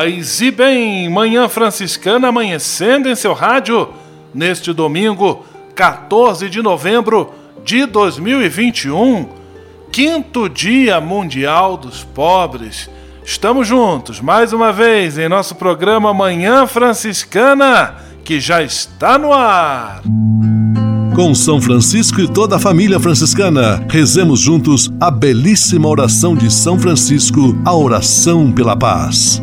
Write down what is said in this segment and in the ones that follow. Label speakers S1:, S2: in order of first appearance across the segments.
S1: Paz e bem, Manhã Franciscana amanhecendo em seu rádio neste domingo, 14 de novembro de 2021, quinto Dia Mundial dos Pobres. Estamos juntos mais uma vez em nosso programa Manhã Franciscana, que já está no ar.
S2: Com São Francisco e toda a família franciscana, rezemos juntos a belíssima oração de São Francisco, a oração pela paz.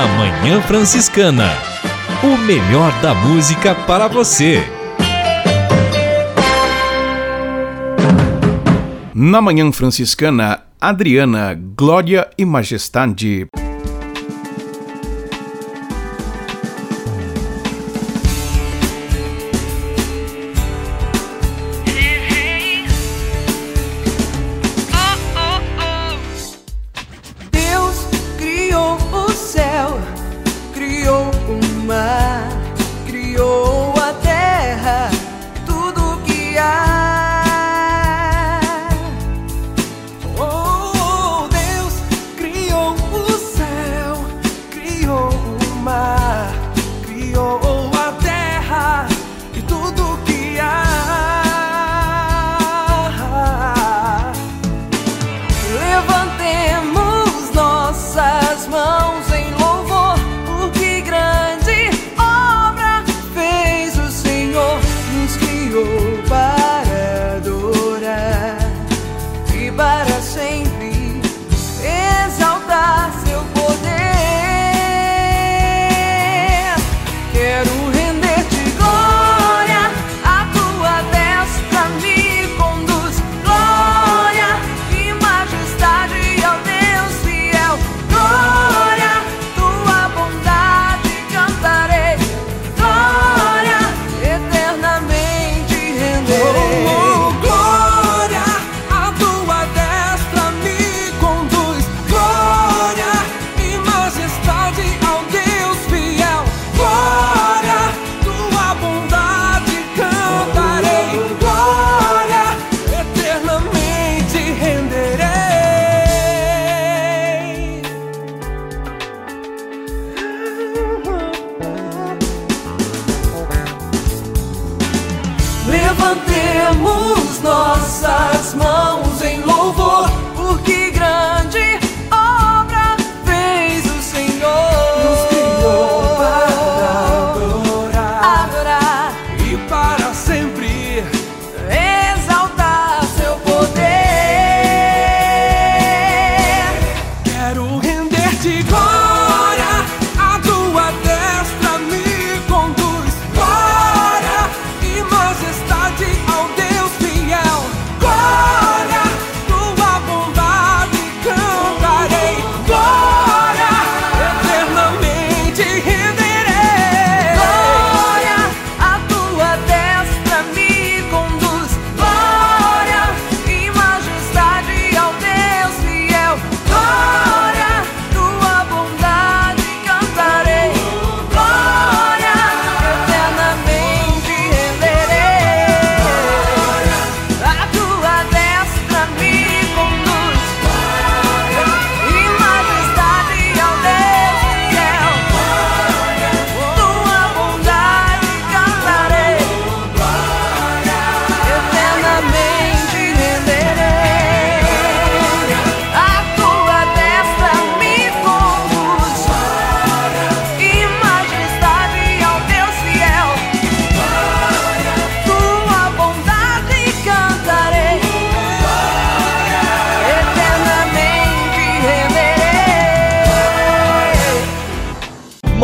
S3: Na Manhã Franciscana. O melhor da música para você.
S4: Na Manhã Franciscana, Adriana, Glória e Majestade.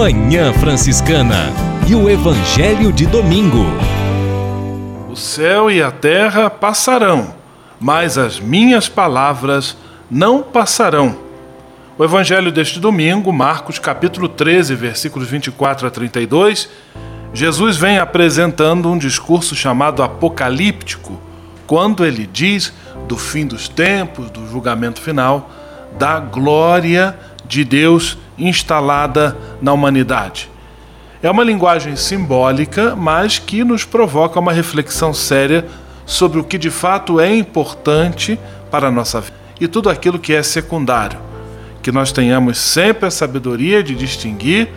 S3: Manhã Franciscana e o Evangelho de Domingo.
S1: O céu e a terra passarão, mas as minhas palavras não passarão. O evangelho deste domingo, Marcos capítulo 13, versículos 24 a 32, Jesus vem apresentando um discurso chamado apocalíptico, quando ele diz do fim dos tempos, do julgamento final, da glória de Deus instalada na humanidade. É uma linguagem simbólica, mas que nos provoca uma reflexão séria sobre o que de fato é importante para a nossa vida e tudo aquilo que é secundário. Que nós tenhamos sempre a sabedoria de distinguir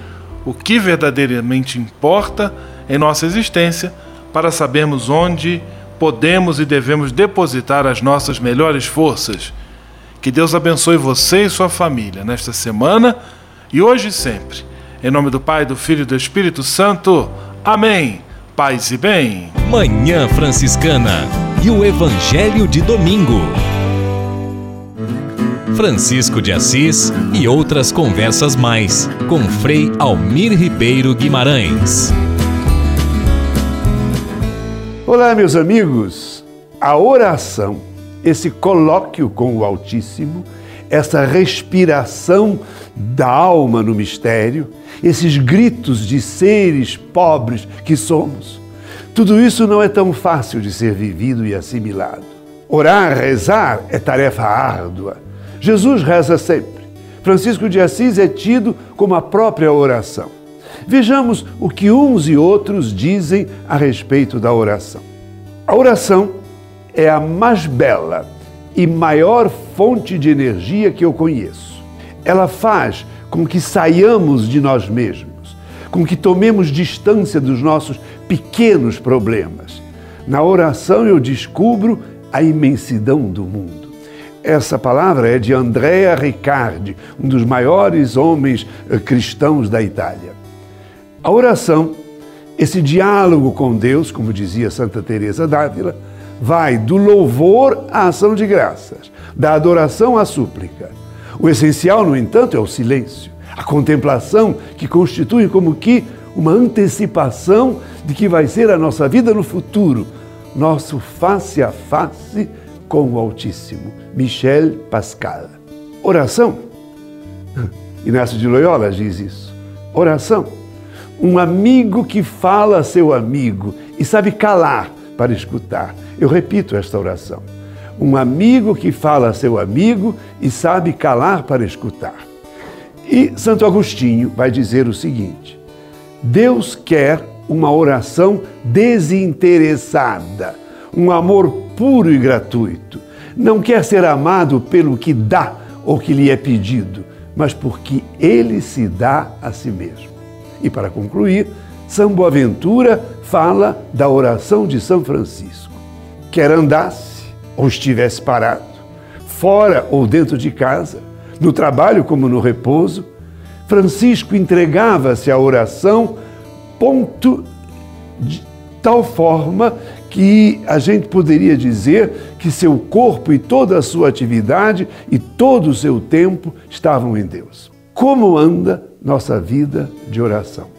S1: o que verdadeiramente importa em nossa existência para sabermos onde podemos e devemos depositar as nossas melhores forças. Que Deus abençoe você e sua família nesta semana e hoje e sempre. Em nome do Pai, do Filho e do Espírito Santo. Amém. Paz e bem.
S3: Manhã Franciscana e o Evangelho de Domingo. Francisco de Assis e outras conversas mais com Frei Almir Ribeiro Guimarães.
S5: Olá, meus amigos. A oração, esse colóquio com o Altíssimo, essa respiração da alma no mistério, esses gritos de seres pobres que somos. Tudo isso não é tão fácil de ser vivido e assimilado. Orar, rezar é tarefa árdua. Jesus reza sempre. Francisco de Assis é tido como a própria oração. Vejamos o que uns e outros dizem a respeito da oração. A oração é a mais bela e maior fonte de energia que eu conheço. Ela faz com que saiamos de nós mesmos, com que tomemos distância dos nossos pequenos problemas. Na oração eu descubro a imensidão do mundo. Essa palavra é de Andrea Riccardi, um dos maiores homens eh, cristãos da Itália. A oração, esse diálogo com Deus, como dizia Santa Teresa d'Ávila, vai do louvor à ação de graças, da adoração à súplica. O essencial, no entanto, é o silêncio, a contemplação que constitui como que uma antecipação de que vai ser a nossa vida no futuro, nosso face a face com o Altíssimo. Michel Pascal. Oração. Inácio de Loyola diz isso. Oração. Um amigo que fala a seu amigo e sabe calar para escutar. Eu repito esta oração. Um amigo que fala a seu amigo e sabe calar para escutar. E Santo Agostinho vai dizer o seguinte: Deus quer uma oração desinteressada, um amor puro e gratuito. Não quer ser amado pelo que dá ou que lhe é pedido, mas porque ele se dá a si mesmo. E para concluir, São Boaventura fala da oração de São Francisco. Quer andasse ou estivesse parado, fora ou dentro de casa, no trabalho como no repouso, Francisco entregava-se à oração, ponto de tal forma que a gente poderia dizer que seu corpo e toda a sua atividade e todo o seu tempo estavam em Deus. Como anda nossa vida de oração?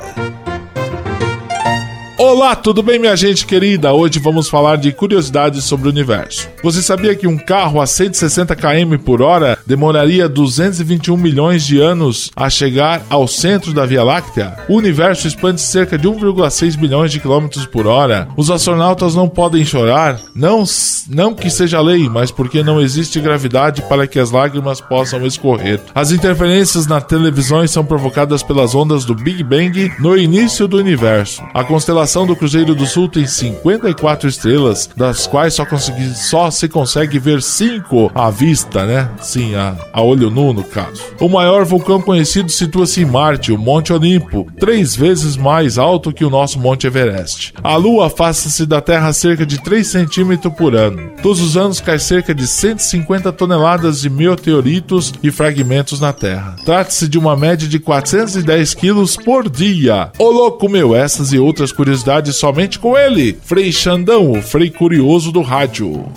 S6: Olá, tudo bem, minha gente querida? Hoje vamos falar de curiosidades sobre o universo. Você sabia que um carro a 160 km por hora demoraria 221 milhões de anos a chegar ao centro da Via Láctea? O universo expande cerca de 1,6 bilhões de quilômetros por hora. Os astronautas não podem chorar, não, não que seja lei, mas porque não existe gravidade para que as lágrimas possam escorrer. As interferências na televisão são provocadas pelas ondas do Big Bang no início do universo. A constelação tripulação do Cruzeiro do Sul tem 54 estrelas, das quais só, consegui, só se consegue ver 5 à vista, né? Sim, a, a olho nu, no caso. O maior vulcão conhecido situa-se em Marte, o Monte Olimpo, três vezes mais alto que o nosso Monte Everest. A Lua afasta-se da Terra cerca de 3 centímetros por ano. Todos os anos cai cerca de 150 toneladas de meteoritos e fragmentos na Terra. Trata-se de uma média de 410 quilos por dia. Ô louco meu, essas e outras curiosidades somente com ele, Frei Xandão, o Frei Curioso do Rádio.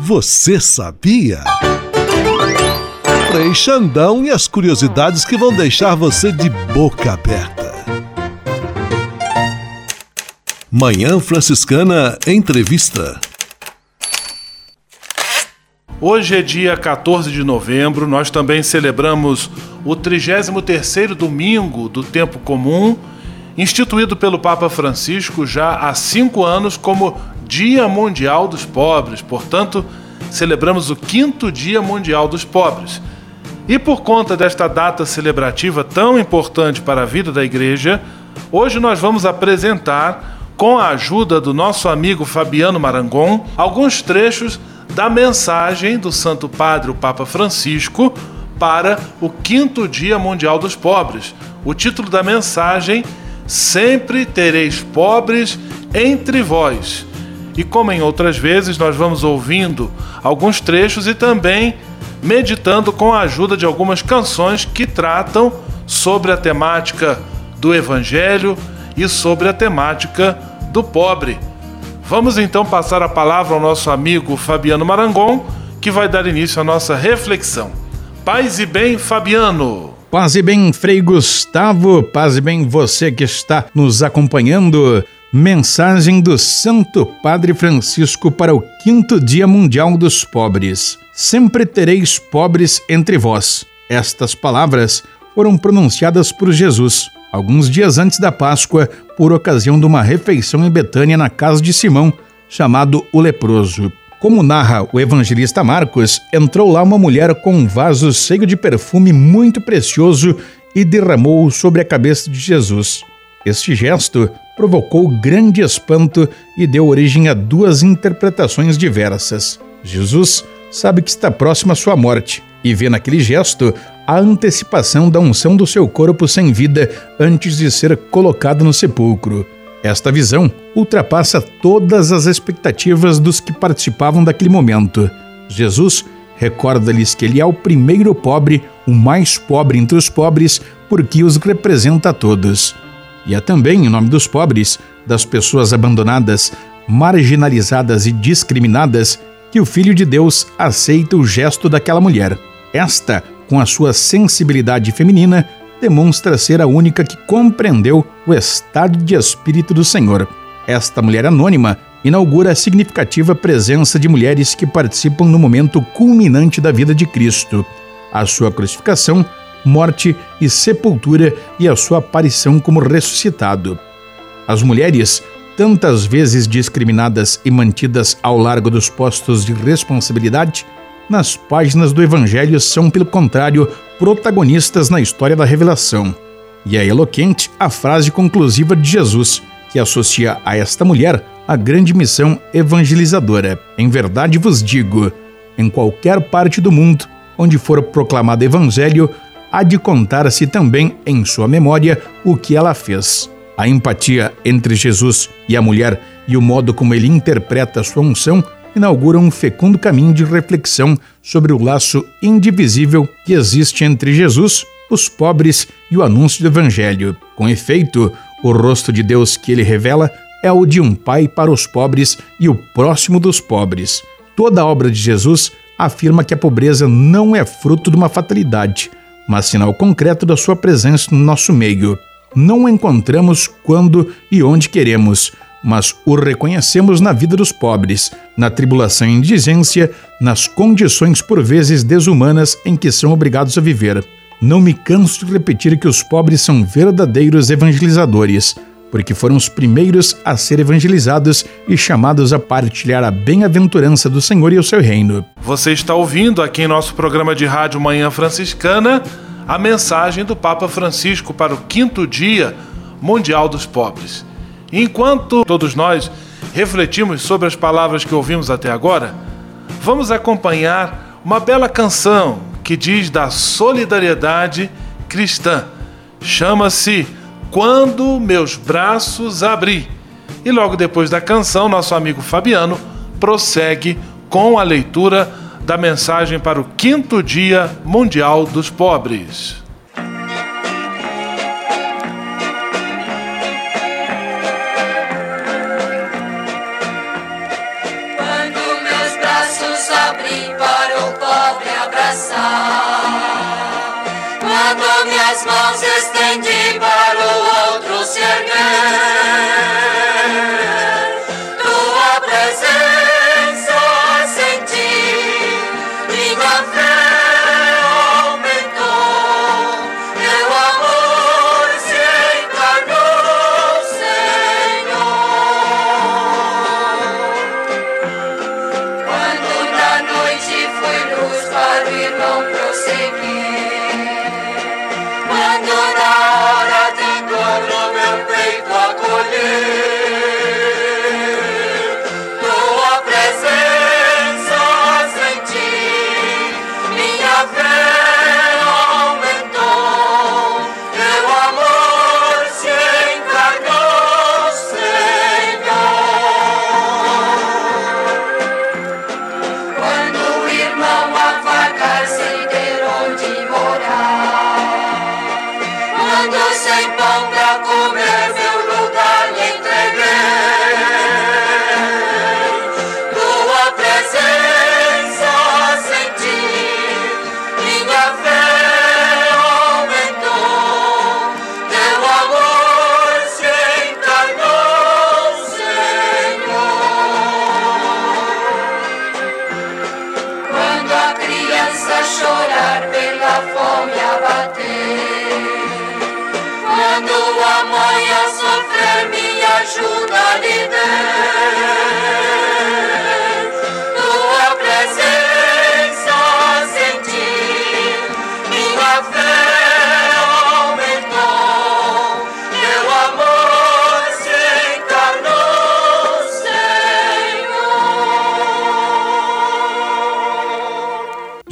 S2: Você sabia? Frei Xandão e as curiosidades que vão deixar você de boca aberta. Manhã Franciscana Entrevista.
S1: Hoje é dia 14 de novembro, nós também celebramos o 33º domingo do tempo comum, instituído pelo Papa Francisco já há cinco anos como Dia Mundial dos Pobres. Portanto, celebramos o quinto Dia Mundial dos Pobres. E por conta desta data celebrativa tão importante para a vida da igreja, hoje nós vamos apresentar, com a ajuda do nosso amigo Fabiano Marangon, alguns trechos da mensagem do Santo Padre, o Papa Francisco, para o quinto Dia Mundial dos Pobres. O título da mensagem: Sempre tereis pobres entre vós. E como em outras vezes, nós vamos ouvindo alguns trechos e também meditando com a ajuda de algumas canções que tratam sobre a temática do Evangelho e sobre a temática do pobre. Vamos então passar a palavra ao nosso amigo Fabiano Marangon, que vai dar início à nossa reflexão. Paz e bem, Fabiano.
S7: Paz e bem, Frei Gustavo. Paz e bem, você que está nos acompanhando. Mensagem do Santo Padre Francisco para o quinto Dia Mundial dos Pobres. Sempre tereis pobres entre vós. Estas palavras foram pronunciadas por Jesus alguns dias antes da Páscoa, por ocasião de uma refeição em Betânia na casa de Simão, chamado o leproso. Como narra o evangelista Marcos, entrou lá uma mulher com um vaso cheio de perfume muito precioso e derramou-o sobre a cabeça de Jesus. Este gesto provocou grande espanto e deu origem a duas interpretações diversas. Jesus sabe que está próximo à sua morte e vê naquele gesto a antecipação da unção do seu corpo sem vida antes de ser colocado no sepulcro. Esta visão ultrapassa todas as expectativas dos que participavam daquele momento. Jesus recorda-lhes que ele é o primeiro pobre, o mais pobre entre os pobres, porque os representa a todos. E é também em nome dos pobres, das pessoas abandonadas, marginalizadas e discriminadas, que o Filho de Deus aceita o gesto daquela mulher. Esta com a sua sensibilidade feminina, demonstra ser a única que compreendeu o estado de espírito do Senhor. Esta mulher anônima inaugura a significativa presença de mulheres que participam no momento culminante da vida de Cristo, a sua crucificação, morte e sepultura e a sua aparição como ressuscitado. As mulheres, tantas vezes discriminadas e mantidas ao largo dos postos de responsabilidade, nas páginas do Evangelho são, pelo contrário, protagonistas na história da revelação. E é eloquente a frase conclusiva de Jesus, que associa a esta mulher a grande missão evangelizadora. Em verdade vos digo: em qualquer parte do mundo onde for proclamado Evangelho, há de contar-se também em sua memória o que ela fez. A empatia entre Jesus e a mulher e o modo como ele interpreta sua unção inauguram um fecundo caminho de reflexão sobre o laço indivisível que existe entre Jesus, os pobres e o anúncio do Evangelho. Com efeito, o rosto de Deus que ele revela é o de um pai para os pobres e o próximo dos pobres. Toda a obra de Jesus afirma que a pobreza não é fruto de uma fatalidade, mas sinal concreto da sua presença no nosso meio. Não encontramos quando e onde queremos, mas o reconhecemos na vida dos pobres, na tribulação e indigência, nas condições por vezes desumanas em que são obrigados a viver. Não me canso de repetir que os pobres são verdadeiros evangelizadores, porque foram os primeiros a ser evangelizados e chamados a partilhar a bem-aventurança do Senhor e o seu reino.
S1: Você está ouvindo aqui em nosso programa de rádio Manhã Franciscana a mensagem do Papa Francisco para o quinto dia mundial dos pobres.
S8: Enquanto todos nós refletimos sobre as palavras que ouvimos até agora, vamos acompanhar uma bela canção que diz da solidariedade cristã. Chama-se Quando Meus Braços Abri. E logo depois da canção, nosso amigo Fabiano prossegue com a leitura da mensagem para o quinto Dia Mundial dos Pobres.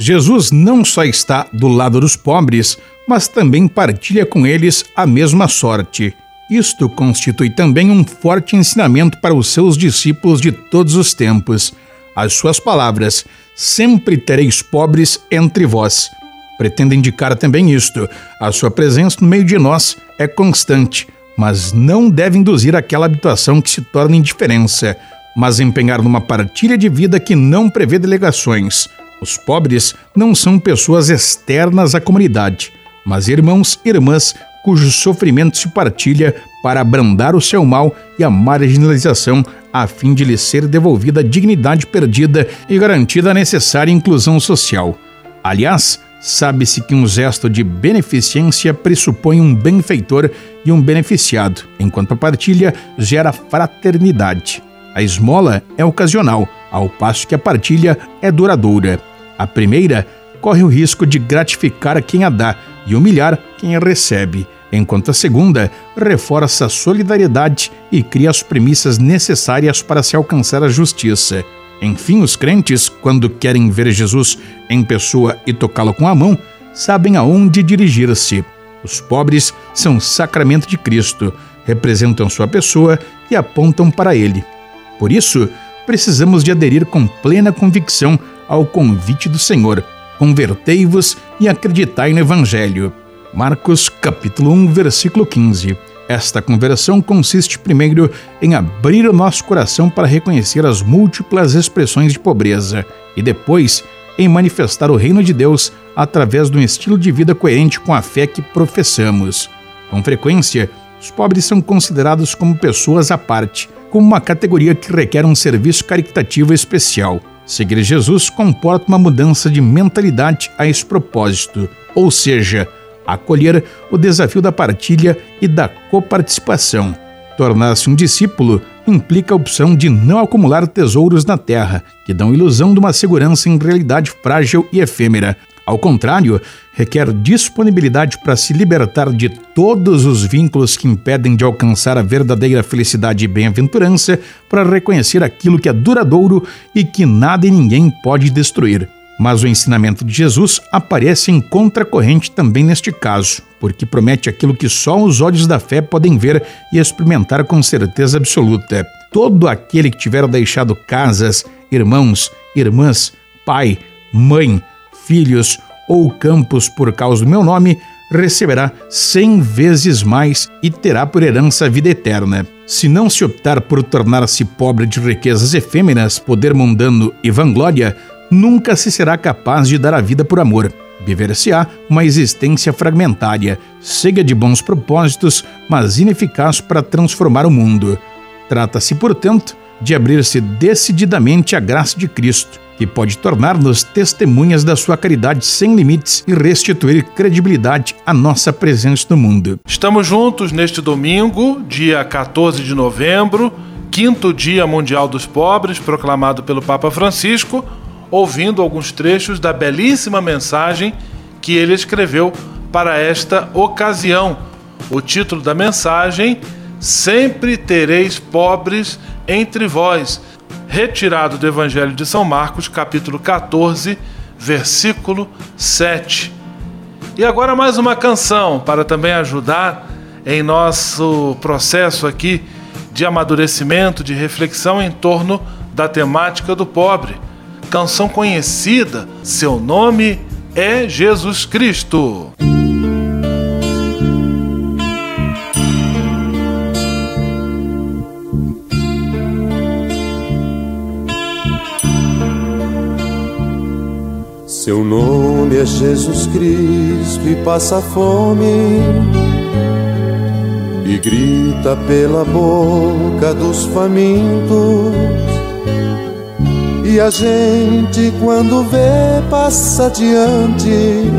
S7: Jesus não só está do lado dos pobres, mas também partilha com eles a mesma sorte. Isto constitui também um forte ensinamento para os seus discípulos de todos os tempos. As suas palavras, sempre tereis pobres entre vós, pretende indicar também isto. A sua presença no meio de nós é constante, mas não deve induzir aquela habitação que se torna indiferença, mas empenhar numa partilha de vida que não prevê delegações. Os pobres não são pessoas externas à comunidade, mas irmãos e irmãs cujo sofrimento se partilha para abrandar o seu mal e a marginalização a fim de lhe ser devolvida a dignidade perdida e garantida a necessária inclusão social. Aliás, sabe-se que um gesto de beneficência pressupõe um benfeitor e um beneficiado, enquanto a partilha gera fraternidade. A esmola é ocasional, ao passo que a partilha é duradoura. A primeira corre o risco de gratificar quem a dá e humilhar quem a recebe, enquanto a segunda reforça a solidariedade e cria as premissas necessárias para se alcançar a justiça. Enfim, os crentes, quando querem ver Jesus em pessoa e tocá-lo com a mão, sabem aonde dirigir-se. Os pobres são sacramento de Cristo, representam sua pessoa e apontam para ele. Por isso, precisamos de aderir com plena convicção ao convite do Senhor. Convertei-vos e acreditai no Evangelho. Marcos capítulo 1, versículo 15. Esta conversão consiste primeiro em abrir o nosso coração para reconhecer as múltiplas expressões de pobreza e depois em manifestar o reino de Deus através de um estilo de vida coerente com a fé que professamos. Com frequência, os pobres são considerados como pessoas à parte, como uma categoria que requer um serviço caritativo especial. Seguir Jesus comporta uma mudança de mentalidade a esse propósito, ou seja, acolher o desafio da partilha e da coparticipação. Tornar-se um discípulo implica a opção de não acumular tesouros na terra, que dão ilusão de uma segurança em realidade frágil e efêmera. Ao contrário, requer disponibilidade para se libertar de todos os vínculos que impedem de alcançar a verdadeira felicidade e bem-aventurança, para reconhecer aquilo que é duradouro e que nada e ninguém pode destruir. Mas o ensinamento de Jesus aparece em contracorrente também neste caso, porque promete aquilo que só os olhos da fé podem ver e experimentar com certeza absoluta. Todo aquele que tiver deixado casas, irmãos, irmãs, pai, mãe, filhos ou campos por causa do meu nome, receberá cem vezes mais e terá por herança a vida eterna. Se não se optar por tornar-se pobre de riquezas efêmeras, poder mundano e vanglória, nunca se será capaz de dar a vida por amor. Viver-se-á uma existência fragmentária, cega de bons propósitos, mas ineficaz para transformar o mundo. Trata-se, portanto, de abrir-se decididamente à graça de Cristo, que pode tornar-nos testemunhas da sua caridade sem limites e restituir credibilidade à nossa presença no mundo.
S1: Estamos juntos neste domingo, dia 14 de novembro, quinto Dia Mundial dos Pobres, proclamado pelo Papa Francisco ouvindo alguns trechos da belíssima mensagem que ele escreveu para esta ocasião. O título da mensagem: Sempre tereis pobres entre vós, retirado do Evangelho de São Marcos, capítulo 14, versículo 7. E agora mais uma canção para também ajudar em nosso processo aqui de amadurecimento, de reflexão em torno da temática do pobre canção conhecida, seu nome é Jesus Cristo.
S9: Seu nome é Jesus Cristo e passa fome e grita pela boca dos famintos. E a gente quando vê passa adiante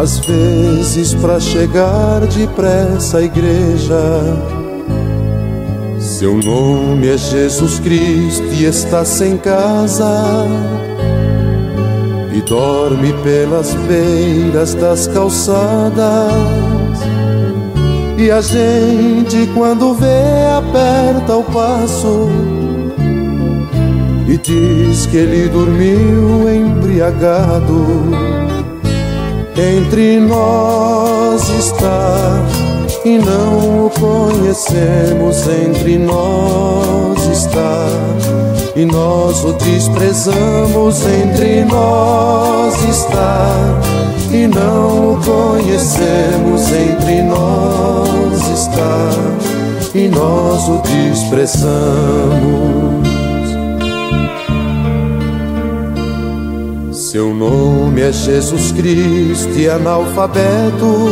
S9: Às vezes para chegar depressa à igreja. Seu nome é Jesus Cristo e está sem casa dorme pelas beiras das calçadas E a gente quando vê aperta o passo e diz que ele dormiu embriagado. Entre nós está e não o conhecemos. Entre nós está e nós o desprezamos. Entre nós está e não o conhecemos. Entre nós está e nós o desprezamos. Seu nome é Jesus Cristo e analfabeto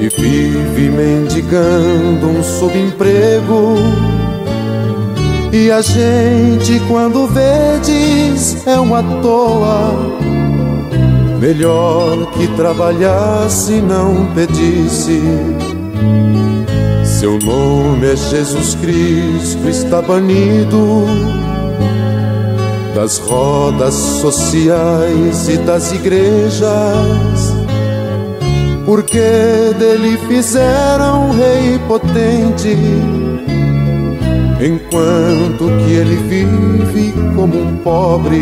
S9: E vive mendigando um subemprego E a gente quando vê diz é uma toa. Melhor que trabalhasse não pedisse. Seu nome é Jesus Cristo, está banido das rodas sociais e das igrejas, porque dele fizeram um rei potente, enquanto que ele vive como um pobre.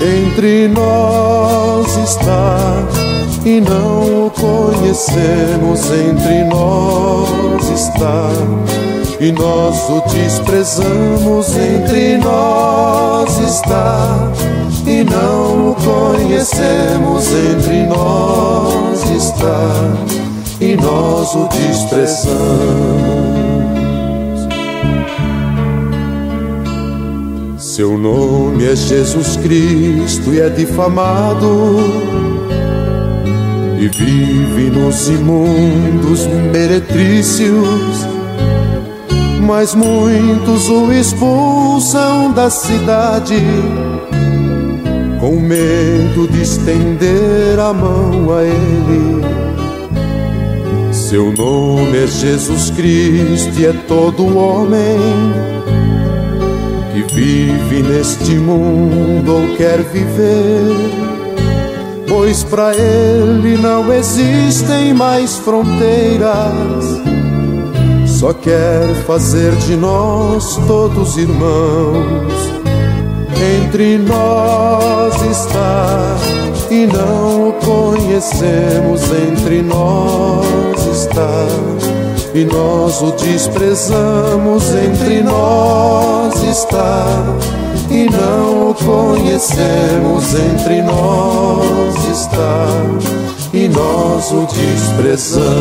S9: Entre nós está e não o conhecemos, entre nós está e nós o desprezamos. Entre nós está e não o conhecemos. Entre nós está e nós o desprezamos. Seu nome é Jesus Cristo e é difamado. E vive nos imundos meretrícios mas muitos o expulsam da cidade. Com medo de estender a mão a ele. Seu nome é Jesus Cristo e é todo homem vive neste mundo ou quer viver, pois para ele não existem mais fronteiras. Só quer fazer de nós todos irmãos. Entre nós está e não o conhecemos. Entre nós está e nós o desprezamos. Entre nós está e não o conhecemos. Entre nós está e nós o desprezamos.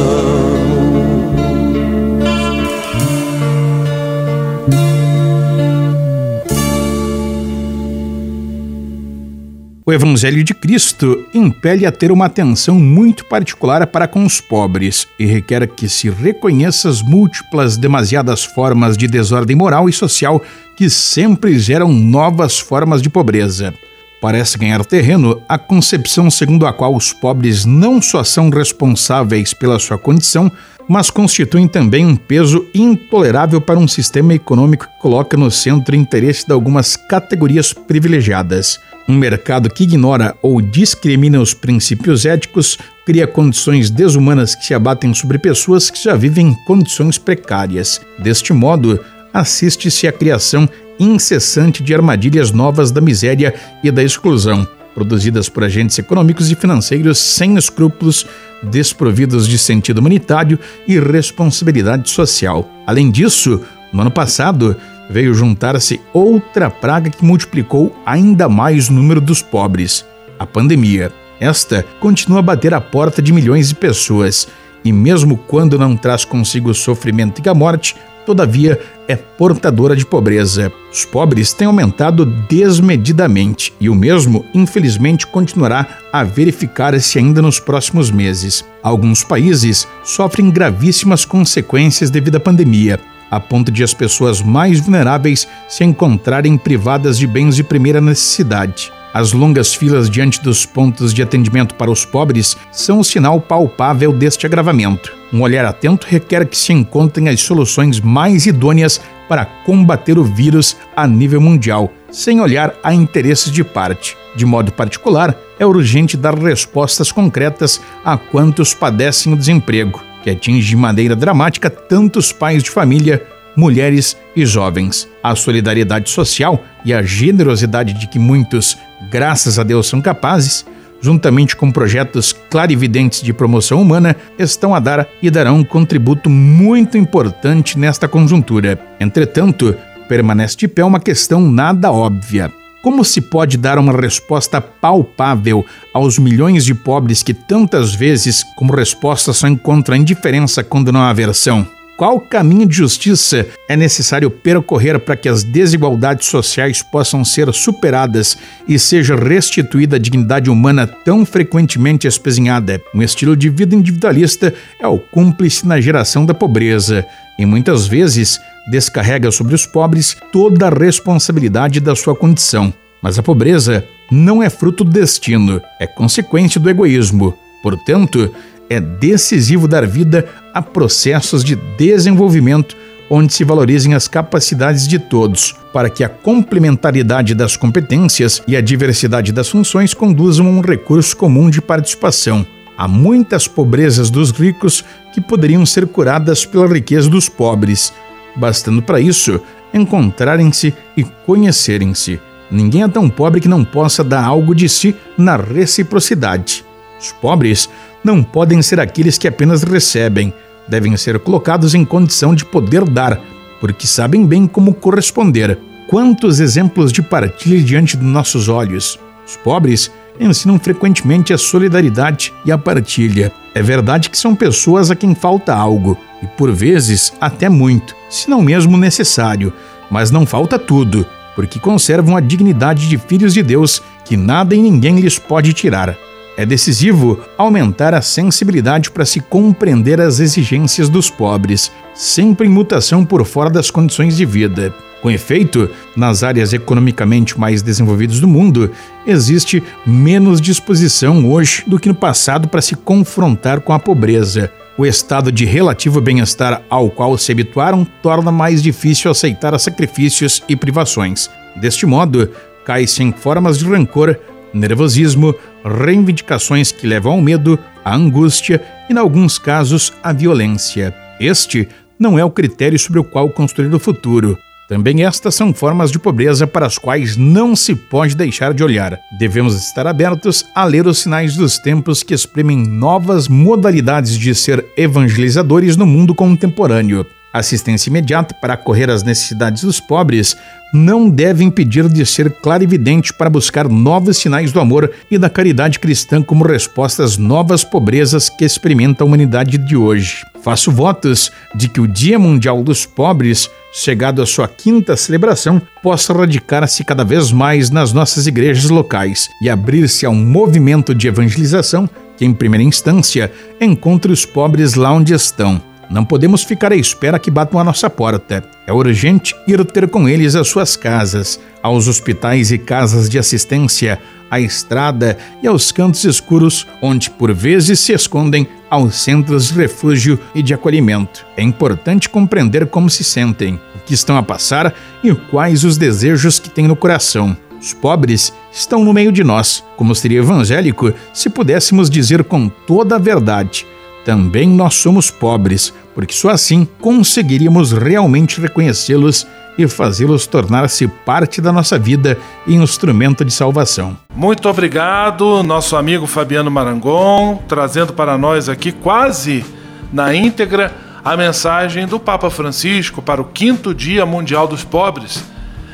S7: O Evangelho de Cristo impele a ter uma atenção muito particular para com os pobres e requer que se reconheça as múltiplas, demasiadas formas de desordem moral e social que sempre geram novas formas de pobreza. Parece ganhar terreno a concepção segundo a qual os pobres não só são responsáveis pela sua condição, mas constituem também um peso intolerável para um sistema econômico que coloca no centro interesse de algumas categorias privilegiadas. Um mercado que ignora ou discrimina os princípios éticos cria condições desumanas que se abatem sobre pessoas que já vivem em condições precárias. Deste modo, assiste-se à criação incessante de armadilhas novas da miséria e da exclusão, produzidas por agentes econômicos e financeiros sem escrúpulos, desprovidos de sentido humanitário e responsabilidade social. Além disso, no ano passado, veio juntar-se outra praga que multiplicou ainda mais o número dos pobres: a pandemia. Esta continua a bater a porta de milhões de pessoas e, mesmo quando não traz consigo o sofrimento e a morte, todavia é portadora de pobreza. Os pobres têm aumentado desmedidamente e o mesmo, infelizmente, continuará a verificar-se ainda nos próximos meses. Alguns países sofrem gravíssimas consequências devido à pandemia a ponto de as pessoas mais vulneráveis se encontrarem privadas de bens de primeira necessidade. As longas filas diante dos pontos de atendimento para os pobres são um sinal palpável deste agravamento. Um olhar atento requer que se encontrem as soluções mais idôneas para combater o vírus a nível mundial, sem olhar a interesses de parte. De modo particular, é urgente dar respostas concretas a quantos padecem o desemprego que atinge de maneira dramática tantos pais de família, mulheres e jovens. A solidariedade social e a generosidade de que muitos, graças a Deus, são capazes, juntamente com projetos clarividentes de promoção humana, estão a dar e darão um contributo muito importante nesta conjuntura. Entretanto, permanece de pé uma questão nada óbvia. Como se pode dar uma resposta palpável aos milhões de pobres que tantas vezes, como resposta, só encontram indiferença quando não há aversão? Qual caminho de justiça é necessário percorrer para que as desigualdades sociais possam ser superadas e seja restituída a dignidade humana tão frequentemente espezinhada? Um estilo de vida individualista é o cúmplice na geração da pobreza e muitas vezes descarrega sobre os pobres toda a responsabilidade da sua condição. Mas a pobreza não é fruto do destino, é consequência do egoísmo. Portanto, é decisivo dar vida a processos de desenvolvimento onde se valorizem as capacidades de todos, para que a complementariedade das competências e a diversidade das funções conduzam a um recurso comum de participação. Há muitas pobrezas dos ricos que poderiam ser curadas pela riqueza dos pobres, bastando para isso encontrarem-se e conhecerem-se. Ninguém é tão pobre que não possa dar algo de si na reciprocidade. Os pobres não podem ser aqueles que apenas recebem, devem ser colocados em condição de poder dar, porque sabem bem como corresponder. Quantos exemplos de partilha diante de nossos olhos! Os pobres ensinam frequentemente a solidariedade e a partilha. É verdade que são pessoas a quem falta algo, e por vezes até muito, se não mesmo necessário, mas não falta tudo, porque conservam a dignidade de filhos de Deus que nada e ninguém lhes pode tirar. É decisivo aumentar a sensibilidade para se compreender as exigências dos pobres, sempre em mutação por fora das condições de vida. Com efeito, nas áreas economicamente mais desenvolvidas do mundo, existe menos disposição hoje do que no passado para se confrontar com a pobreza. O estado de relativo bem-estar ao qual se habituaram torna mais difícil aceitar sacrifícios e privações. Deste modo, cai-se em formas de rancor, nervosismo, reivindicações que levam ao medo, à angústia e, em alguns casos, à violência. Este não é o critério sobre o qual construir o futuro. Também estas são formas de pobreza para as quais não se pode deixar de olhar. Devemos estar abertos a ler os sinais dos tempos que exprimem novas modalidades de ser evangelizadores no mundo contemporâneo. Assistência imediata para acorrer às necessidades dos pobres não deve impedir de ser clarividente para buscar novos sinais do amor e da caridade cristã como resposta às novas pobrezas que experimenta a humanidade de hoje. Faço votos de que o Dia Mundial dos Pobres, chegado à sua quinta celebração, possa radicar-se cada vez mais nas nossas igrejas locais e abrir-se a um movimento de evangelização que, em primeira instância, encontre os pobres lá onde estão não podemos ficar à espera que batam a nossa porta. É urgente ir ter com eles às suas casas, aos hospitais e casas de assistência, à estrada e aos cantos escuros, onde por vezes se escondem aos centros de refúgio e de acolhimento. É importante compreender como se sentem, o que estão a passar e quais os desejos que têm no coração. Os pobres estão no meio de nós, como seria evangélico se pudéssemos dizer com toda a verdade também nós somos pobres, porque só assim conseguiríamos realmente reconhecê-los e fazê-los tornar-se parte da nossa vida e instrumento de salvação.
S1: Muito obrigado, nosso amigo Fabiano Marangon, trazendo para nós aqui quase na íntegra a mensagem do Papa Francisco para o quinto Dia Mundial dos Pobres.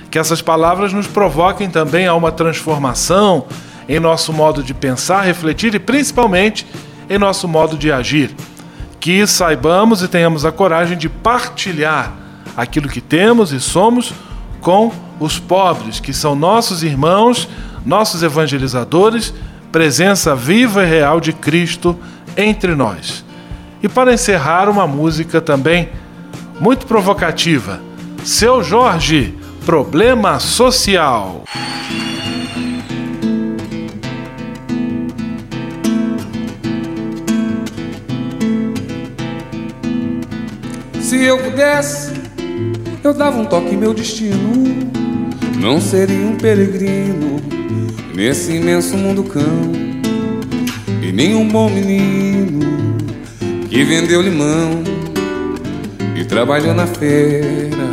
S1: Que essas palavras nos provoquem também a uma transformação em nosso modo de pensar, refletir e principalmente em nosso modo de agir. Que saibamos e tenhamos a coragem de partilhar aquilo que temos e somos com os pobres, que são nossos irmãos, nossos evangelizadores, presença viva e real de Cristo entre nós. E para encerrar, uma música também muito provocativa. Seu Jorge, Problema Social.
S10: Se eu pudesse, eu dava um toque em meu destino. Não seria um peregrino nesse imenso mundo cão. E nem um bom menino que vendeu limão e trabalhou na feira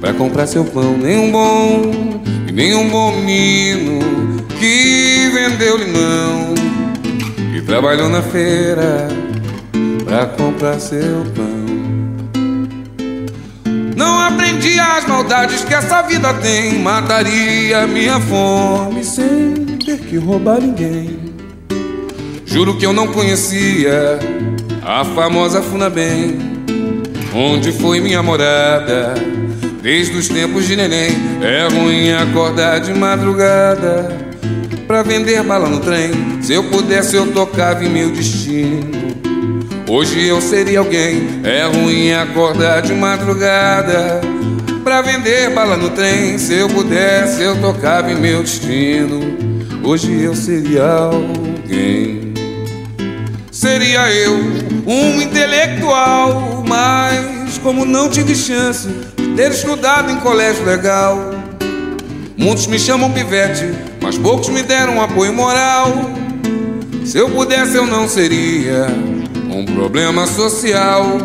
S10: para comprar seu pão. Nem um bom, e nem um bom menino que vendeu limão e trabalhou na feira para comprar seu pão. Não aprendi as maldades que essa vida tem. Mataria minha fome sem ter que roubar ninguém. Juro que eu não conhecia a famosa Funabem, onde foi minha morada desde os tempos de neném. É ruim acordar de madrugada pra vender bala no trem. Se eu pudesse, eu tocava em meu destino. Hoje eu seria alguém. É ruim acordar de madrugada pra vender bala no trem. Se eu pudesse, eu tocava em meu destino. Hoje eu seria alguém. Seria eu um intelectual, mas como não tive chance de ter estudado em colégio legal, muitos me chamam pivete, mas poucos me deram apoio moral. Se eu pudesse, eu não seria um problema social.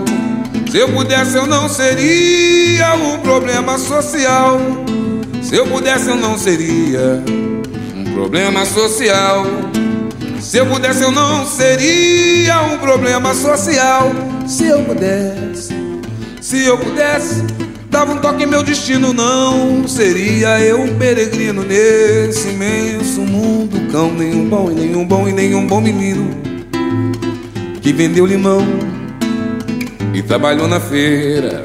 S10: Se eu pudesse, eu não seria um problema social. Se eu pudesse, eu não seria um problema social. Se eu pudesse, eu não seria um problema social. Se eu pudesse, se eu pudesse, dava um toque em meu destino. Não seria eu um peregrino nesse imenso mundo. Cão, nenhum bom e nenhum bom e nenhum bom menino que vendeu limão e trabalhou na feira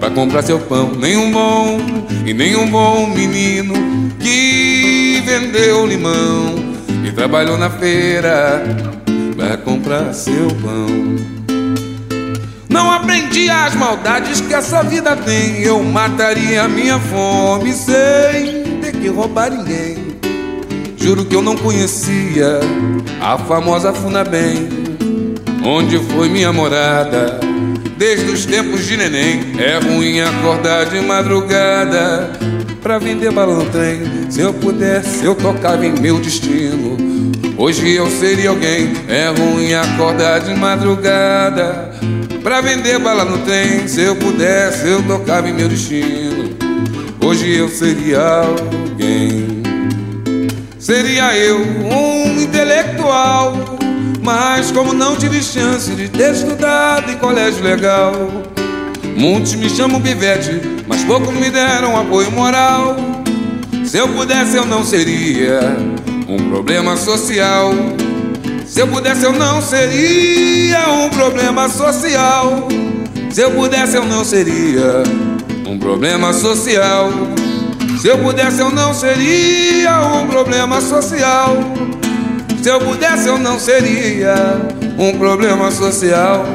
S10: para comprar seu pão. Nenhum bom e nenhum bom menino que vendeu limão e trabalhou na feira para comprar seu pão. Não aprendi as maldades que essa vida tem. Eu mataria minha fome sem ter que roubar ninguém. Juro que eu não conhecia a famosa Funabem onde foi minha morada. Desde os tempos de neném, é ruim acordar de madrugada pra vender balão trem. Se eu pudesse, eu tocava em meu destino. Hoje eu seria alguém, é ruim acordar de madrugada pra vender bala no trem. Se eu pudesse, eu tocava em meu destino. Hoje eu seria alguém. Seria eu um intelectual, mas como não tive chance de ter estudado em colégio legal, muitos me chamam pivete, mas poucos me deram apoio moral. Se eu pudesse, eu não seria um problema social. Se eu pudesse, eu não seria um problema social. Se eu pudesse, eu não seria um problema social. Se eu pudesse, eu não seria um problema social. Se eu pudesse, eu não seria um problema social.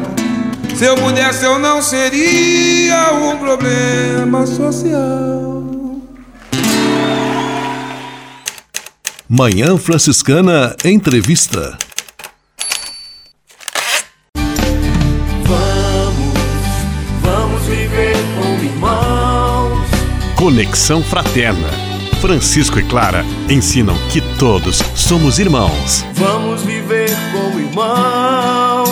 S10: Se eu pudesse, eu não seria um problema social.
S2: Manhã Franciscana Entrevista.
S11: Conexão Fraterna. Francisco e Clara ensinam que todos somos irmãos.
S12: Vamos viver como irmãos,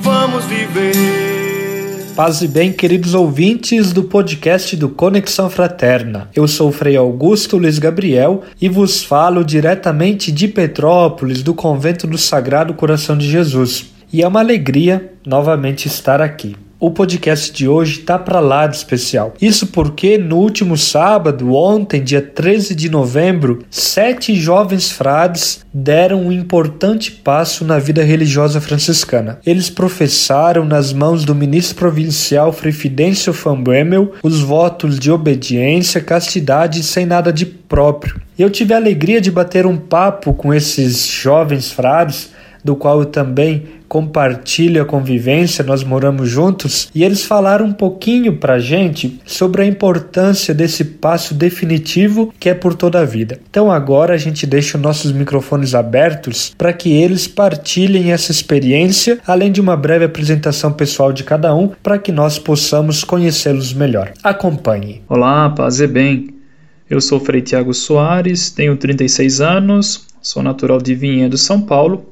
S12: vamos viver.
S13: Paz e bem, queridos ouvintes do podcast do Conexão Fraterna. Eu sou o Frei Augusto Luiz Gabriel e vos falo diretamente de Petrópolis, do Convento do Sagrado Coração de Jesus. E é uma alegria novamente estar aqui. O podcast de hoje tá para lá de especial. Isso porque no último sábado, ontem, dia 13 de novembro, sete jovens frades deram um importante passo na vida religiosa franciscana. Eles professaram nas mãos do ministro provincial Frei Fidêncio Van Bremel os votos de obediência, castidade sem nada de próprio. Eu tive a alegria de bater um papo com esses jovens frades, do qual eu também compartilho a convivência, nós moramos juntos, e eles falaram um pouquinho pra gente sobre a importância desse passo definitivo que é por toda a vida. Então agora a gente deixa os nossos microfones abertos para que eles partilhem essa experiência, além de uma breve apresentação pessoal de cada um, para que nós possamos conhecê-los melhor. Acompanhe.
S14: Olá, paz e bem. Eu sou Frei Tiago Soares, tenho 36 anos, sou natural de Vinhedo, São Paulo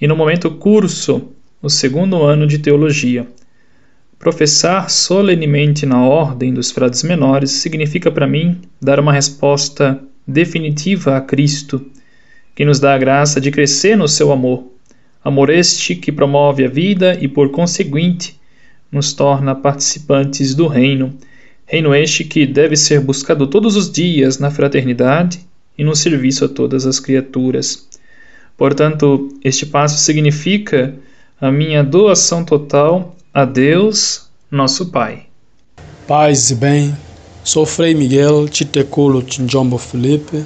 S14: e no momento curso o segundo ano de teologia. Professar solenemente na ordem dos frades menores significa para mim dar uma resposta definitiva a Cristo, que nos dá a graça de crescer no seu amor. Amor este que promove a vida e, por conseguinte, nos torna participantes do reino. Reino este que deve ser buscado todos os dias na fraternidade e no serviço a todas as criaturas. Portanto, este passo significa a minha doação total a Deus, nosso Pai.
S15: Paz e bem, sou Frei Miguel Chiteculo Chinjombo Felipe,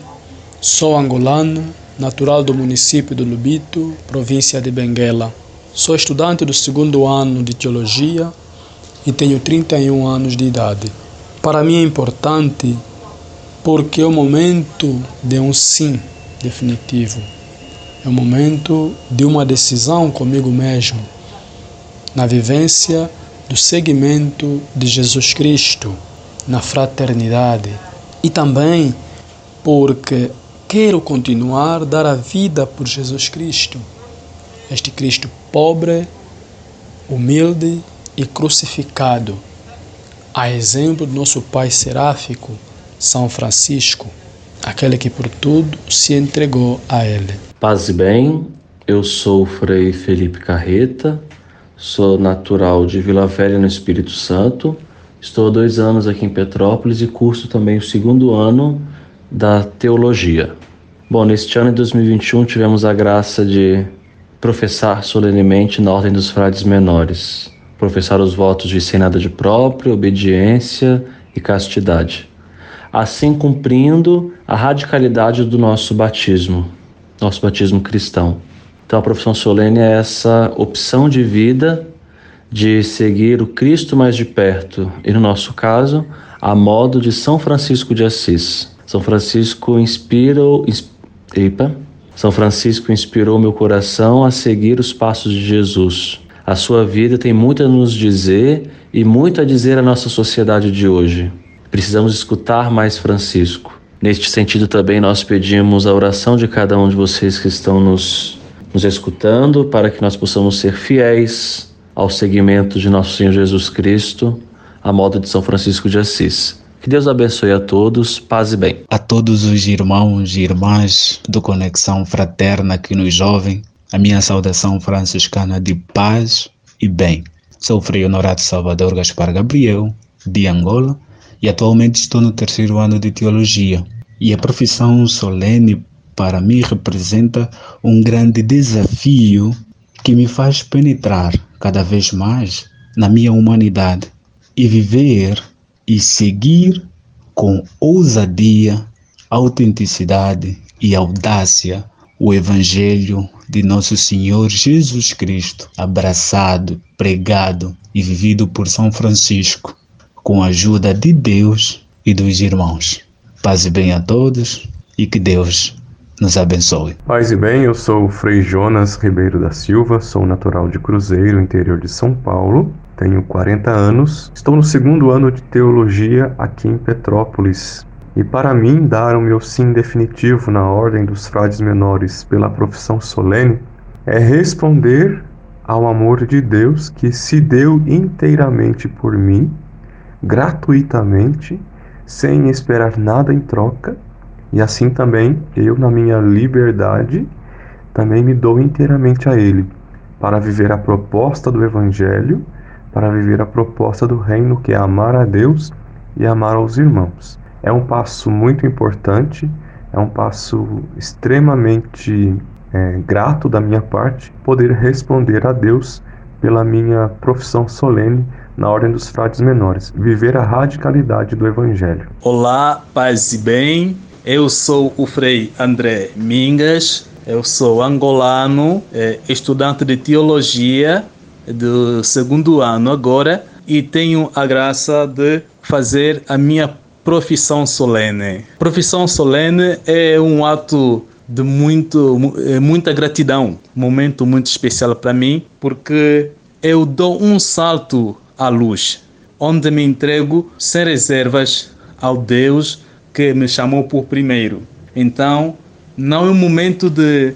S15: sou angolano, natural do município de Lubito, província de Benguela. Sou estudante do segundo ano de teologia e tenho 31 anos de idade. Para mim é importante porque é o momento de um sim definitivo é o momento de uma decisão comigo mesmo, na vivência do seguimento de Jesus Cristo, na fraternidade e também porque quero continuar a dar a vida por Jesus Cristo, este Cristo pobre, humilde e crucificado, a exemplo do nosso Pai seráfico, São Francisco, aquele que por tudo se entregou a Ele.
S16: Paz e bem, eu sou o Frei Felipe Carreta, sou natural de Vila Velha no Espírito Santo, estou há dois anos aqui em Petrópolis e curso também o segundo ano da Teologia. Bom, neste ano de 2021 tivemos a graça de professar solenemente na Ordem dos Frades Menores, professar os votos de sem nada de próprio, obediência e castidade, assim cumprindo a radicalidade do nosso batismo nosso batismo cristão. Então, a profissão solene é essa opção de vida de seguir o Cristo mais de perto, e no nosso caso, a modo de São Francisco de Assis. São Francisco inspira, epa, São Francisco inspirou meu coração a seguir os passos de Jesus. A sua vida tem muito a nos dizer e muito a dizer à nossa sociedade de hoje. Precisamos escutar mais Francisco. Neste sentido, também nós pedimos a oração de cada um de vocês que estão nos, nos escutando para que nós possamos ser fiéis ao seguimento de nosso Senhor Jesus Cristo, a modo de São Francisco de Assis. Que Deus abençoe a todos, paz e bem.
S15: A todos os irmãos e irmãs do Conexão Fraterna aqui no Jovem, a minha saudação franciscana de paz e bem. Sou Frei Honorato Salvador Gaspar Gabriel, de Angola, e atualmente estou no terceiro ano de Teologia. E a profissão solene para mim representa um grande desafio que me faz penetrar cada vez mais na minha humanidade e viver e seguir com ousadia, autenticidade e audácia o Evangelho de Nosso Senhor Jesus Cristo, abraçado, pregado e vivido por São Francisco, com a ajuda de Deus e dos irmãos. Paz e bem a todos e que Deus nos abençoe.
S17: Paz e bem, eu sou o Frei Jonas Ribeiro da Silva, sou natural de Cruzeiro, interior de São Paulo, tenho 40 anos, estou no segundo ano de teologia aqui em Petrópolis. E para mim, dar o meu sim definitivo na ordem dos frades menores pela profissão solene é responder ao amor de Deus que se deu inteiramente por mim, gratuitamente, sem esperar nada em troca, e assim também eu, na minha liberdade, também me dou inteiramente a Ele, para viver a proposta do Evangelho para viver a proposta do reino, que é amar a Deus e amar aos irmãos. É um passo muito importante, é um passo extremamente é, grato da minha parte poder responder a Deus pela minha profissão solene na Ordem dos Frades Menores, viver a radicalidade do Evangelho.
S18: Olá, paz e bem. Eu sou o Frei André Mingas, eu sou angolano, é, estudante de teologia do segundo ano agora e tenho a graça de fazer a minha profissão solene. Profissão solene é um ato de muito, é muita gratidão, momento muito especial para mim, porque eu dou um salto à luz, onde me entrego sem reservas ao Deus que me chamou por primeiro. Então, não é um momento de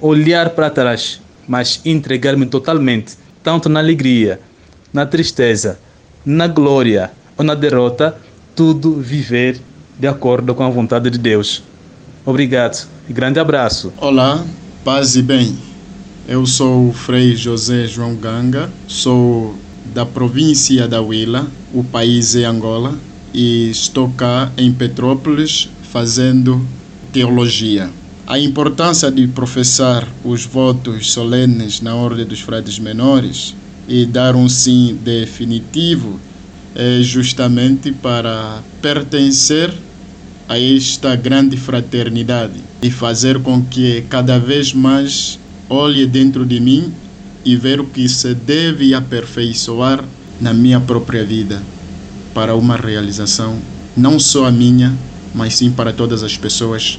S18: olhar para trás, mas entregar-me totalmente tanto na alegria, na tristeza, na glória ou na derrota, tudo viver de acordo com a vontade de Deus. Obrigado e grande abraço.
S19: Olá, paz e bem. Eu sou o Frei José João Ganga, sou da província da Huila, o país é Angola, e estou cá em Petrópolis fazendo teologia. A importância de professar os votos solenes na Ordem dos Frades Menores e dar um sim definitivo é justamente para pertencer a esta grande fraternidade e fazer com que cada vez mais olhe dentro de mim e ver o que se deve aperfeiçoar na minha própria vida para uma realização não só a minha, mas sim para todas as pessoas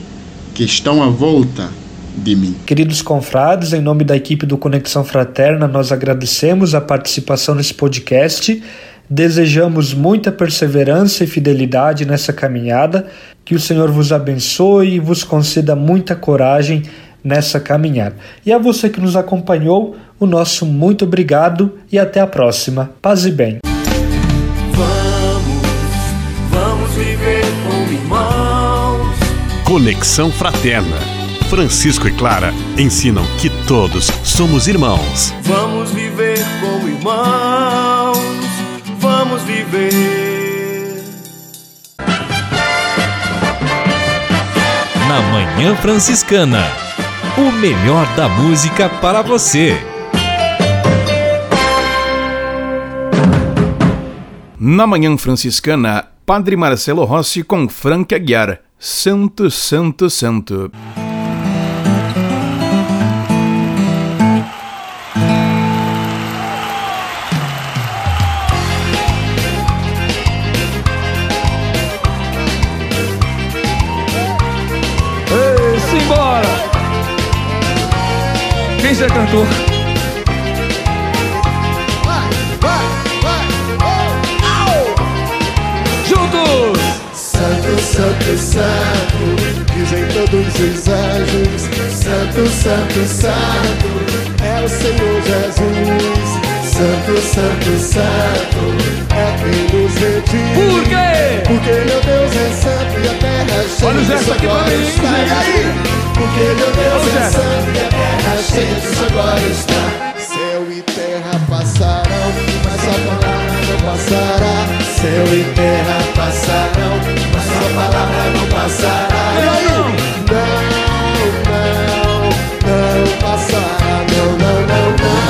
S19: que estão à volta de mim.
S13: Queridos confrades, em nome da equipe do Conexão Fraterna, nós agradecemos a participação nesse podcast. Desejamos muita perseverança e fidelidade nessa caminhada. Que o Senhor vos abençoe e vos conceda muita coragem nessa caminhada. E a você que nos acompanhou, o nosso muito obrigado e até a próxima. Paz e bem.
S11: Conexão Fraterna. Francisco e Clara ensinam que todos somos irmãos.
S9: Vamos viver como irmãos, vamos viver.
S3: Na Manhã Franciscana, o melhor da música para você.
S4: Na Manhã Franciscana, Padre Marcelo Rossi com Frank Aguiar. Santo, Santo, Santo.
S13: Ei, simbora!
S20: Quem já cantou?
S21: Santo, santo, santo, dizem todos os anjos. Santo, santo, santo, é o Senhor Jesus. Santo, santo, santo, é quem nos redime.
S20: Por quê?
S21: Porque meu Deus é santo e a terra é cheia
S20: Olha o
S21: de
S20: gesto
S21: sua
S20: aqui pra mim,
S21: está.
S20: e aí?
S21: Porque meu
S20: Olha
S21: Deus
S20: o
S21: é santo e a terra cheia de sua glória está. Céu e terra passarão, mas a palavra não passará. Céu e terra passarão, palavra não passará.
S20: E aí?
S21: Não, não, não passará. Não, não, não, não,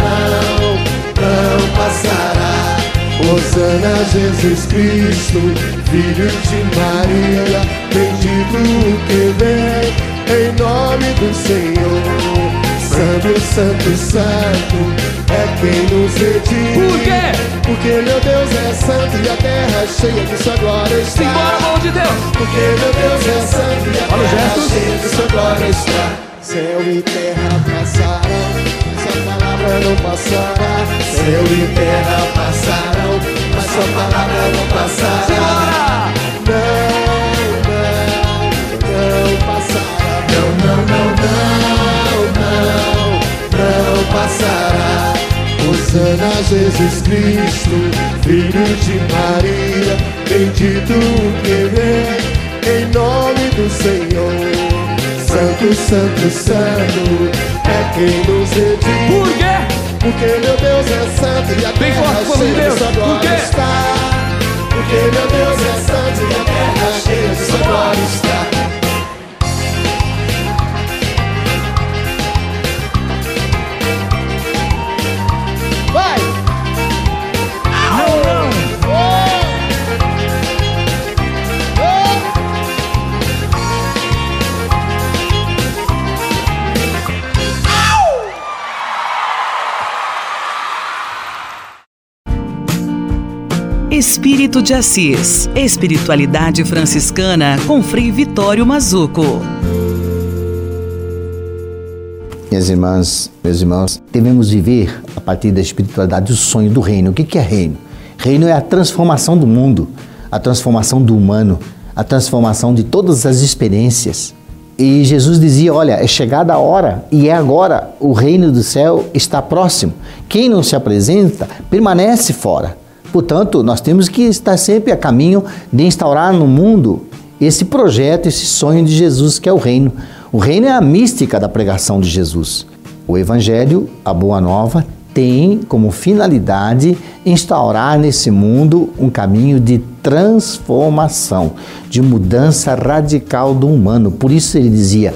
S21: não, não passará. Hosana Jesus Cristo, Filho de Maria, bendito o que vem, em nome do Senhor. Santo, Santo, Santo, é quem nos redime.
S20: Por quê?
S21: Porque meu Deus é santo e a terra cheia de sua glória está.
S20: Simbora, mão de Deus!
S21: Porque meu Deus é santo e a
S20: Olha
S21: terra
S20: gesto.
S21: cheia de sua glória está. Céu e terra passarão, sua palavra não passará. Céu e terra passarão, mas sua palavra não passará. Não, Hosana Jesus Cristo, Filho de Maria, bendito o que vem, em nome do Senhor. Santo, Santo, Santo, é quem nos redime.
S20: Por quê?
S21: Porque meu Deus é santo e a
S20: Bem
S21: terra
S20: forte,
S21: cheia de sua
S20: Por
S21: glória
S20: quê?
S21: está. Porque meu Deus é santo e a terra cheia de sua glória está.
S22: Espírito de Assis. Espiritualidade franciscana com Frei Vitório Mazuco.
S23: Minhas irmãs, meus irmãos, devemos viver a partir da espiritualidade o sonho do reino. O que é reino? Reino é a transformação do mundo, a transformação do humano, a transformação de todas as experiências. E Jesus dizia: Olha, é chegada a hora e é agora, o reino do céu está próximo. Quem não se apresenta permanece fora. Portanto, nós temos que estar sempre a caminho de instaurar no mundo esse projeto, esse sonho de Jesus que é o reino. O reino é a mística da pregação de Jesus. O Evangelho, a Boa Nova, tem como finalidade instaurar nesse mundo um caminho de transformação, de mudança radical do humano. Por isso ele dizia: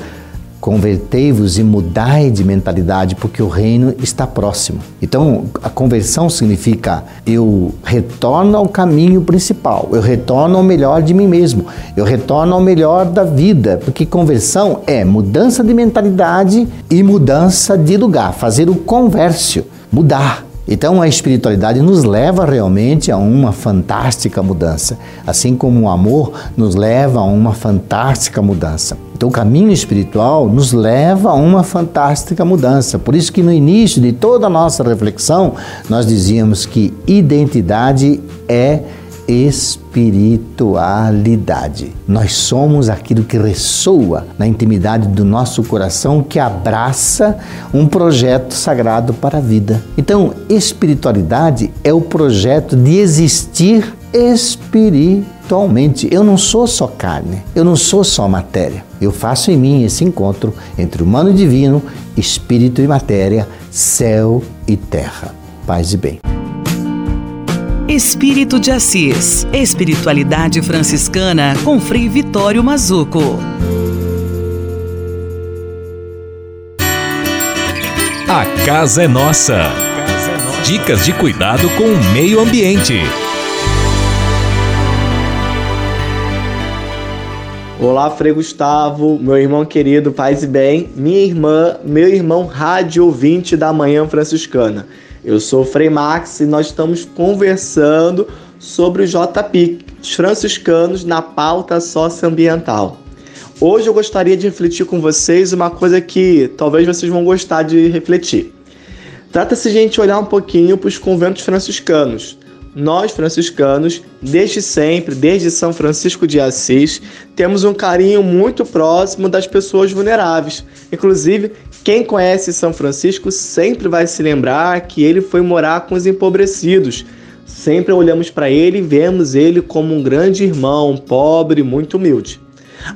S23: convertei-vos e mudai de mentalidade, porque o reino está próximo. Então, a conversão significa eu retorno ao caminho principal, eu retorno ao melhor de mim mesmo, eu retorno ao melhor da vida, porque conversão é mudança de mentalidade e mudança de lugar, fazer o convércio, mudar. Então a espiritualidade nos leva realmente a uma fantástica mudança, assim como o amor nos leva a uma fantástica mudança. Então o caminho espiritual nos leva a uma fantástica mudança. Por isso que no início de toda a nossa reflexão nós dizíamos que identidade é espiritualidade. Nós somos aquilo que ressoa na intimidade do nosso coração, que abraça um projeto sagrado para a vida. Então, espiritualidade é o projeto de existir espiritualmente. Eu não sou só carne, eu não sou só matéria. Eu faço em mim esse encontro entre humano e divino, espírito e matéria, céu e terra. Paz e bem.
S22: Espírito de Assis. Espiritualidade franciscana com Frei Vitório Mazuco.
S3: A casa é nossa. Dicas de cuidado com o meio ambiente.
S24: Olá, Frei Gustavo, meu irmão querido, paz e bem, minha irmã, meu irmão rádio ouvinte da Manhã Franciscana. Eu sou o Frei Max e nós estamos conversando sobre o JPIC, os franciscanos na pauta socioambiental. Hoje eu gostaria de refletir com vocês uma coisa que talvez vocês vão gostar de refletir. Trata-se de a gente olhar um pouquinho para os conventos franciscanos. Nós, franciscanos, desde sempre, desde São Francisco de Assis, temos um carinho muito próximo das pessoas vulneráveis. Inclusive, quem conhece São Francisco sempre vai se lembrar que ele foi morar com os empobrecidos. Sempre olhamos para ele e vemos ele como um grande irmão, pobre, muito humilde.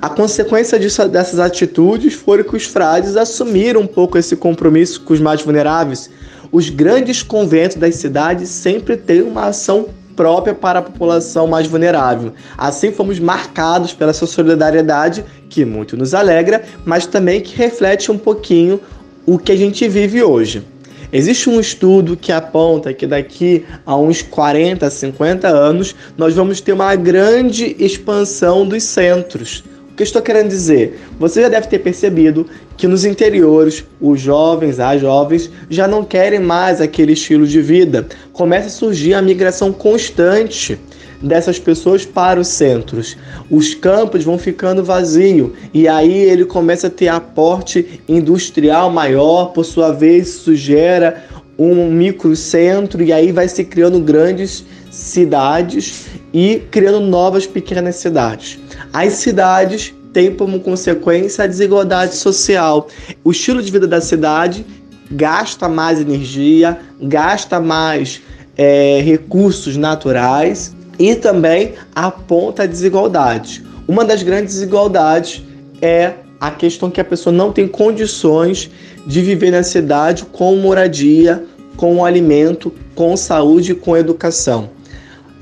S24: A consequência disso, dessas atitudes foi que os frades assumiram um pouco esse compromisso com os mais vulneráveis. Os grandes conventos das cidades sempre têm uma ação própria para a população mais vulnerável. Assim fomos marcados pela sua solidariedade, que muito nos alegra, mas também que reflete um pouquinho o que a gente vive hoje. Existe um estudo que aponta que daqui a uns 40, 50 anos nós vamos ter uma grande expansão dos centros que eu estou querendo dizer? Você já deve ter percebido que nos interiores, os jovens, as jovens, já não querem mais aquele estilo de vida. Começa a surgir a migração constante dessas pessoas para os centros. Os campos vão ficando vazios e aí ele começa a ter aporte industrial maior, por sua vez isso gera um microcentro e aí vai se criando grandes cidades e criando novas pequenas cidades. As cidades têm como consequência a desigualdade social. O estilo de vida da cidade gasta mais energia, gasta mais é, recursos naturais e também aponta a desigualdade. Uma das grandes desigualdades é a questão que a pessoa não tem condições de viver na cidade com moradia, com alimento, com saúde e com educação.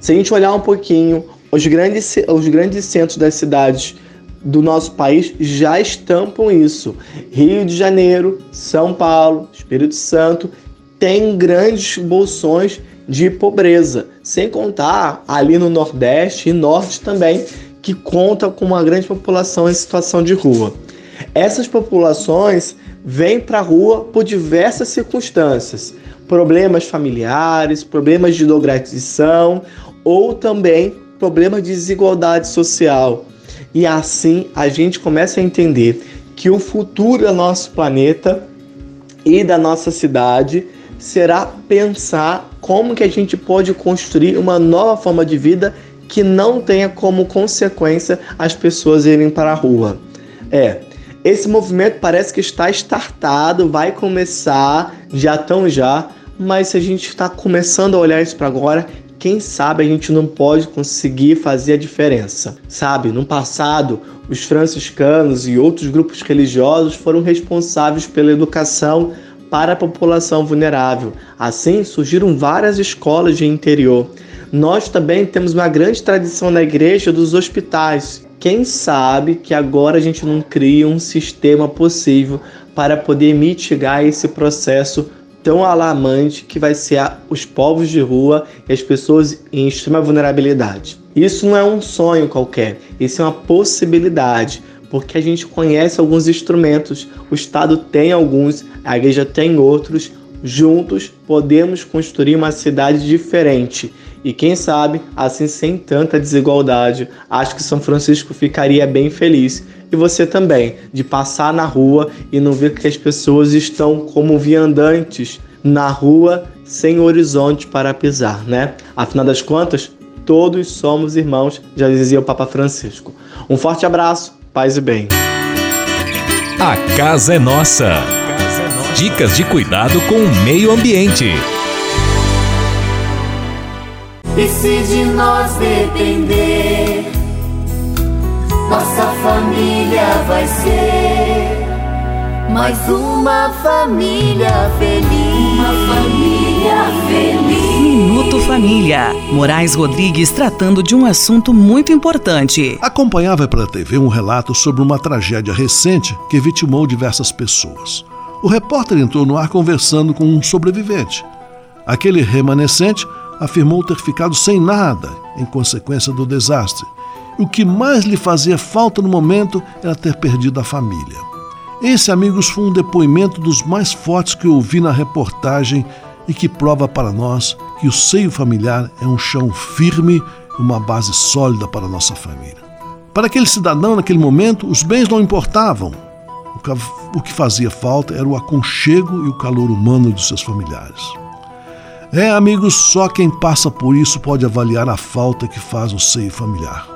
S24: Se a gente olhar um pouquinho os grandes, os grandes centros das cidades do nosso país já estampam isso. Rio de Janeiro, São Paulo, Espírito Santo têm grandes bolsões de pobreza, sem contar ali no Nordeste e Norte também, que conta com uma grande população em situação de rua. Essas populações vêm para a rua por diversas circunstâncias, problemas familiares, problemas de drogadição ou também problemas de desigualdade social. E assim a gente começa a entender que o futuro do nosso planeta e da nossa cidade será pensar como que a gente pode construir uma nova forma de vida que não tenha como consequência as pessoas irem para a rua. É, esse movimento parece que está startado, vai começar já tão já, mas se a gente está começando a olhar isso para agora, quem sabe a gente não pode conseguir fazer a diferença. Sabe, no passado, os franciscanos e outros grupos religiosos foram responsáveis pela educação para a população vulnerável. Assim, surgiram várias escolas de interior. Nós também temos uma grande tradição na igreja dos hospitais. Quem sabe que agora a gente não cria um sistema possível para poder mitigar esse processo tão alarmante que vai ser os povos de rua e as pessoas em extrema vulnerabilidade. Isso não é um sonho qualquer, isso é uma possibilidade, porque a gente conhece alguns instrumentos, o Estado tem alguns, a igreja tem outros, juntos podemos construir uma cidade diferente. E quem sabe, assim sem tanta desigualdade, acho que São Francisco ficaria bem feliz e você também, de passar na rua e não ver que as pessoas estão como viandantes na rua sem horizonte para pisar, né? Afinal das contas, todos somos irmãos, já dizia o Papa Francisco. Um forte abraço, paz e bem.
S3: A casa é nossa. Dicas de cuidado com o meio ambiente.
S9: E se de nós depender nossa família vai ser mais uma família feliz. Uma família feliz.
S22: Minuto Família. Moraes Rodrigues tratando de um assunto muito importante.
S2: Acompanhava pela TV um relato sobre uma tragédia recente que vitimou diversas pessoas. O repórter entrou no ar conversando com um sobrevivente. Aquele remanescente afirmou ter ficado sem nada em consequência do desastre o que mais lhe fazia falta no momento era ter perdido a família. Esse, amigos, foi um depoimento dos mais fortes que eu ouvi na reportagem e que prova para nós que o seio familiar é um chão firme e uma base sólida para a nossa família. Para aquele cidadão, naquele momento, os bens não importavam. O que fazia falta era o aconchego e o calor humano dos seus familiares. É, amigos, só quem passa por isso pode avaliar a falta que faz o seio familiar.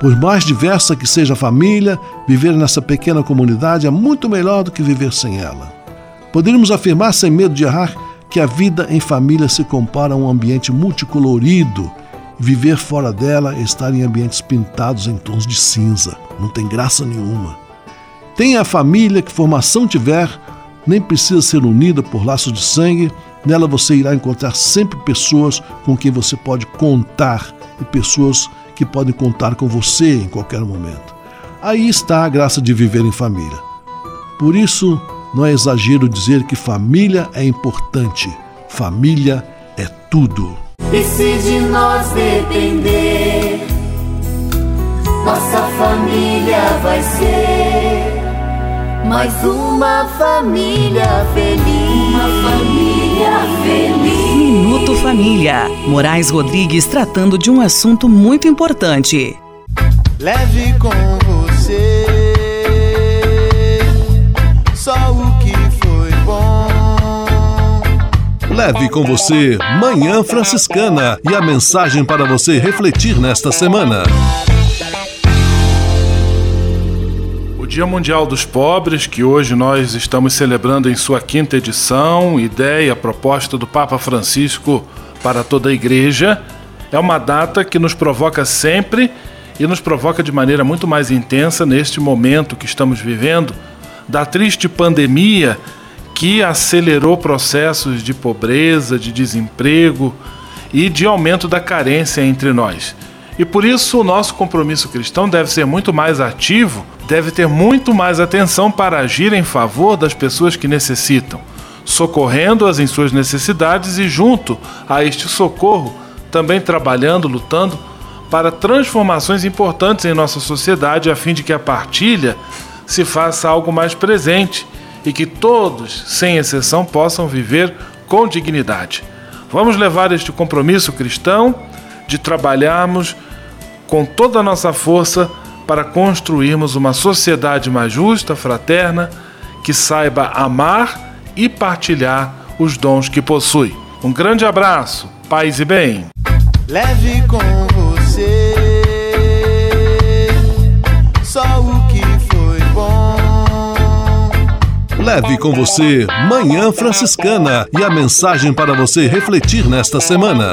S2: Por mais diversa que seja a família, viver nessa pequena comunidade é muito melhor do que viver sem ela. Poderíamos afirmar, sem medo de errar, que a vida em família se compara a um ambiente multicolorido. Viver fora dela é estar em ambientes pintados em tons de cinza. Não tem graça nenhuma. Tenha a família que formação tiver, nem precisa ser unida por laços de sangue, nela você irá encontrar sempre pessoas com quem você pode contar e pessoas que podem contar com você em qualquer momento. Aí está a graça de viver em família. Por isso, não é exagero dizer que família é importante. Família é tudo.
S25: E se de nós depender, nossa família vai ser mais uma família feliz. Uma família feliz.
S22: Minuto Família. Moraes Rodrigues tratando de um assunto muito importante.
S25: Leve com você só o que foi bom.
S2: Leve com você Manhã Franciscana e a mensagem para você refletir nesta semana.
S6: Dia Mundial dos Pobres, que hoje nós estamos celebrando em sua quinta edição, ideia, proposta do Papa Francisco para toda a Igreja, é uma data que nos provoca sempre e nos provoca de maneira muito mais intensa neste momento que estamos vivendo da triste pandemia que acelerou processos de pobreza, de desemprego e de aumento da carência entre nós. E por isso o nosso compromisso cristão deve ser muito mais ativo, deve ter muito mais atenção para agir em favor das pessoas que necessitam, socorrendo-as em suas necessidades e, junto a este socorro, também trabalhando, lutando para transformações importantes em nossa sociedade, a fim de que a partilha se faça algo mais presente e que todos, sem exceção, possam viver com dignidade. Vamos levar este compromisso cristão de trabalharmos com toda a nossa força para construirmos uma sociedade mais justa, fraterna, que saiba amar e partilhar os dons que possui. Um grande abraço, paz e bem.
S25: Leve com você só o que foi bom.
S2: Leve com você Manhã Franciscana e a mensagem para você refletir nesta semana.